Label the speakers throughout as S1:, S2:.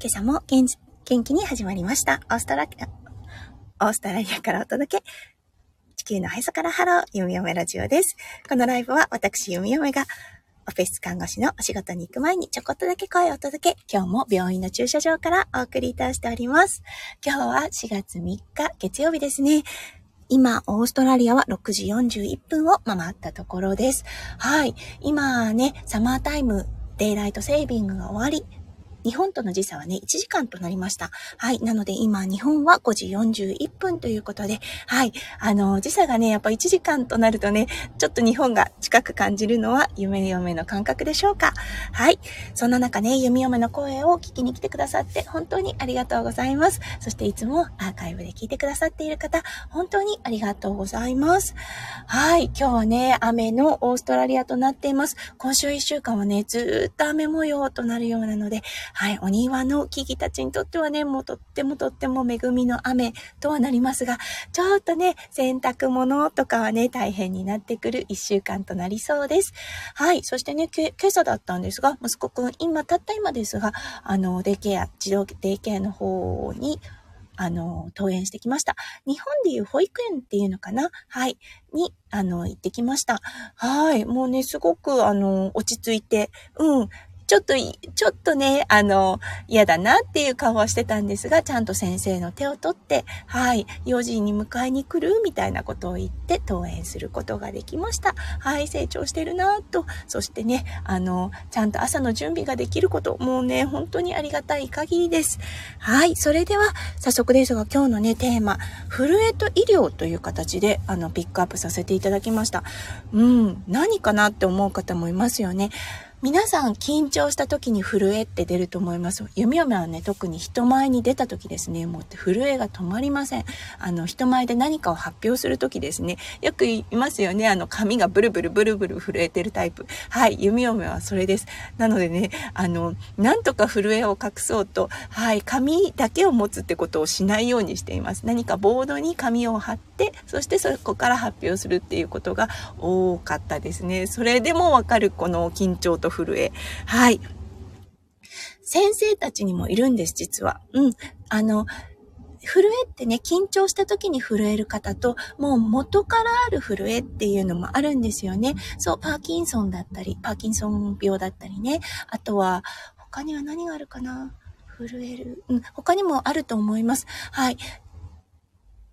S1: 今朝も元気に始まりました。オーストラリア、オーストラリアからお届け。地球のへそからハロー、ゆみおめラジオです。このライブは私、ゆみおめが、オフィス看護師のお仕事に行く前にちょこっとだけ声をお届け、今日も病院の駐車場からお送りいたしております。今日は4月3日月曜日ですね。今、オーストラリアは6時41分を回ったところです。はい。今ね、サマータイム、デイライトセービングが終わり、日本との時差はね、1時間となりました。はい。なので今、日本は5時41分ということで、はい。あの、時差がね、やっぱ1時間となるとね、ちょっと日本が近く感じるのは夢嫁の感覚でしょうか。はい。そんな中ね、弓嫁の声を聞きに来てくださって本当にありがとうございます。そしていつもアーカイブで聞いてくださっている方、本当にありがとうございます。はい。今日はね、雨のオーストラリアとなっています。今週1週間はね、ずっと雨模様となるようなので、はい、お庭の木々たちにとってはね、もうとってもとっても恵みの雨とはなりますが、ちょっとね、洗濯物とかはね、大変になってくる一週間となりそうです。はい、そしてね、今朝だったんですが、息子くん、今、たった今ですが、あの、デイケア、自動デイケアの方に、あの、登園してきました。日本でいう保育園っていうのかな？はい。に、あの、行ってきました。はい。もうね、すごく、あの、落ち着いて、うん。ちょっと、ちょっとね、あの、嫌だなっていう顔はしてたんですが、ちゃんと先生の手を取って、はい、4時に迎えに来るみたいなことを言って登園することができました。はい、成長してるなと、そしてね、あの、ちゃんと朝の準備ができること、もうね、本当にありがたい限りです。はい、それでは、早速ですが、今日のね、テーマ、震えと医療という形で、あの、ピックアップさせていただきました。うん、何かなって思う方もいますよね。皆さん緊張した時に震えって出ると思います。弓嫁はね、特に人前に出た時ですね、もう震えが止まりません。あの、人前で何かを発表する時ですね、よく言いますよね、あの、髪がブルブルブルブル震えてるタイプ。はい、弓嫁はそれです。なのでね、あの、なんとか震えを隠そうと、はい、紙だけを持つってことをしないようにしています。何かボードに紙を貼って、そしてそこから発表するっていうことが多かったですね。それでもわかるこの緊張とと震え。はい。先生たちにもいるんです、実は。うん。あの、震えってね、緊張した時に震える方と、もう元からある震えっていうのもあるんですよね。そう、パーキンソンだったり、パーキンソン病だったりね。あとは、他には何があるかな？震える。うん、他にもあると思います。はい。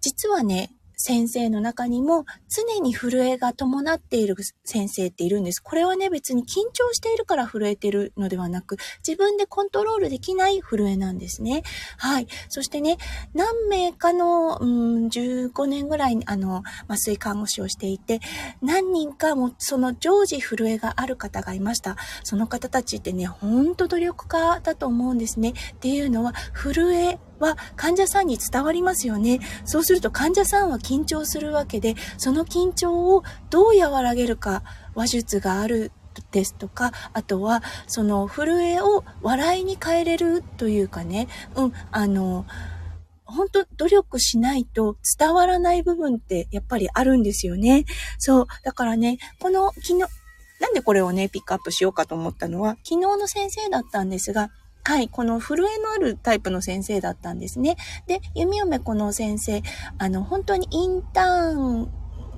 S1: 実はね、先生の中にも常に震えが伴っている先生っているんです。これはね、別に緊張しているから震えてるのではなく、自分でコントロールできない震えなんですね。はい。そしてね、何名かの、うん、15年ぐらい、あの、麻酔看護師をしていて、何人かもその常時震えがある方がいました。その方たちってね、ほんと努力家だと思うんですね。っていうのは、震えは患者さんに伝わりますよね。そうすると患者さんは緊張するわけで、その緊張をどう和らげるか、話術があるですとか、あとは、その震えを笑いに変えれるというかね、うん、あの、本当努力しないと伝わらない部分ってやっぱりあるんですよね。そう。だからね、この昨日、なんでこれをね、ピックアップしようかと思ったのは、昨日の先生だったんですが、はい、この震えのあるタイプの先生だったんですね。で、弓嫁この先生、あの、本当にインターン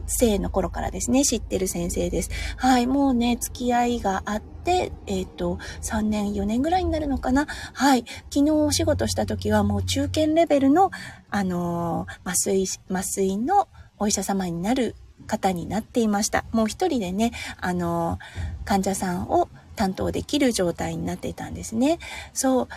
S1: 生の頃からですね、知ってる先生です。はい、もうね、付き合いがあって、えっ、ー、と、3年、4年ぐらいになるのかな。はい、昨日お仕事した時はもう中堅レベルの、あのー、麻酔、麻酔のお医者様になる方になっていました。もう一人でね、あのー、患者さんを担当できる状態になっていたんですね。そう。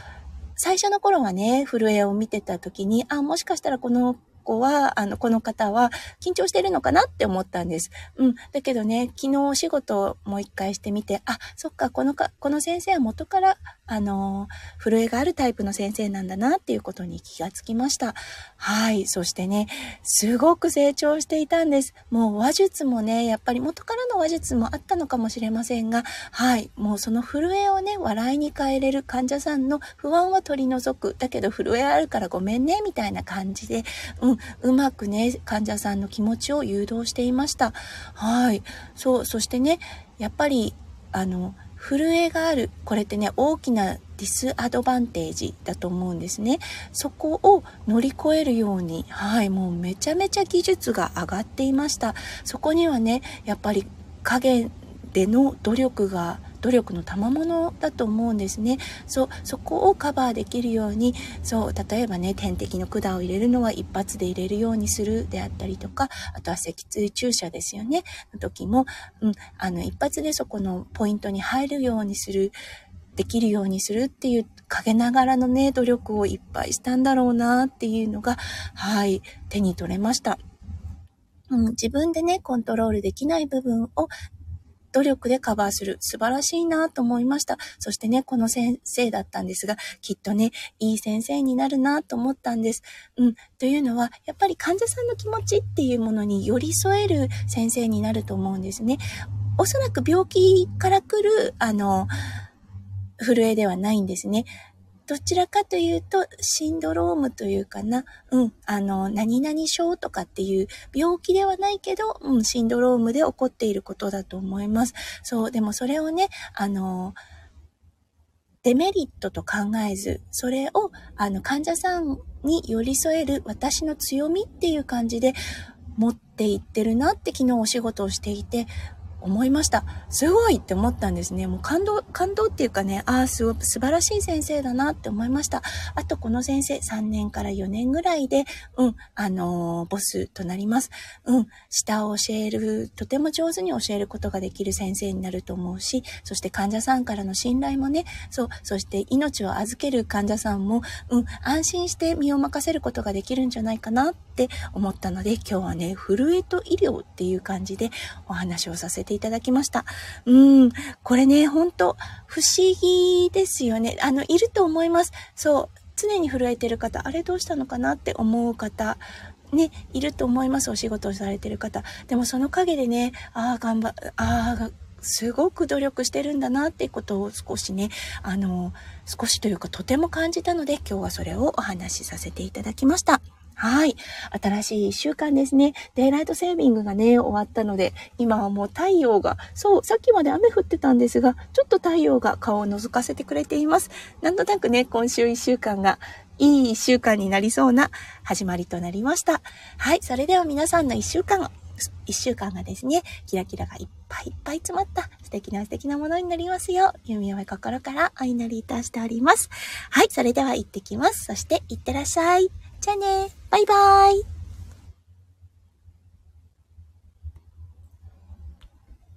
S1: 最初の頃はね、震えを見てた時に、あ、もしかしたらこの子は、あの、この方は緊張してるのかなって思ったんです。うん。だけどね、昨日お仕事もう一回してみて、あ、そっか、このか、この先生は元から、あの、震えがあるタイプの先生なんだなっていうことに気がつきました。はい。そしてね、すごく成長していたんです。もう話術もね、やっぱり元からの話術もあったのかもしれませんが、はい。もうその震えをね、笑いに変えれる患者さんの不安は取り除く。だけど震えあるからごめんね、みたいな感じで、うん、うまくね、患者さんの気持ちを誘導していました。はい。そう、そしてね、やっぱり、あの、震えがある。これってね、大きなディスアドバンテージだと思うんですね。そこを乗り越えるように、はい、もうめちゃめちゃ技術が上がっていました。そこにはね、やっぱり影での努力が努力の賜物だと思うんですね。そう、そこをカバーできるように、そう、例えばね、点滴の管を入れるのは一発で入れるようにするであったりとか、あとは脊椎注射ですよね。の時も、うん、あの、一発でそこのポイントに入るようにする。できるようにするっていう陰ながらのね、努力をいっぱいしたんだろうなっていうのが、はい、手に取れました。自分でね、コントロールできない部分を努力でカバーする。素晴らしいなと思いました。そしてね、この先生だったんですが、きっとね、いい先生になるなと思ったんです。うん。というのは、やっぱり患者さんの気持ちっていうものに寄り添える先生になると思うんですね。おそらく病気から来る、あの、震えではないんですね。どちらかというと、シンドロームというかな、うん、あの、何々症とかっていう病気ではないけど、うん、シンドロームで起こっていることだと思います。そう、でもそれをね、あの、デメリットと考えず、それを、あの、患者さんに寄り添える私の強みっていう感じで持っていってるなって昨日お仕事をしていて、思いました。すごいって思ったんですね。もう感動、感動っていうかね、ああ、すご素晴らしい先生だなって思いました。あと、この先生、3年から4年ぐらいで、うん、あのー、ボスとなります。うん、下を教える、とても上手に教えることができる先生になると思うし、そして患者さんからの信頼もね、そう、そして命を預ける患者さんも、うん、安心して身を任せることができるんじゃないかなってって思ったので、今日はね、震えと医療っていう感じでお話をさせてていただきました。うん、これね、ほんと不思議ですよね。あの、いると思います。そう、常に震えてる方、あれどうしたのかなって思う方、ね、いると思います。お仕事をされてる方。でもその陰でね、ああ、頑張、ああ、すごく努力してるんだなっていうことを少しね、あの、少しというかとても感じたので、今日はそれをお話しさせていただきました。はい。新しい一週間ですね。デイライトセービングがね、終わったので、今はもう太陽が、そう、さっきまで雨降ってたんですが、ちょっと太陽が顔を覗かせてくれています。なんとなくね、今週一週間がいい一週間になりそうな始まりとなりました。はい。それでは皆さんの一週間、一週間がですね、キラキラがいっぱいいっぱい詰まった素敵な素敵なものになりますよう、弓嫁心からお祈りいたしております。はい。それでは行ってきます。そして行ってらっしゃい。じゃあね。バイバーイ。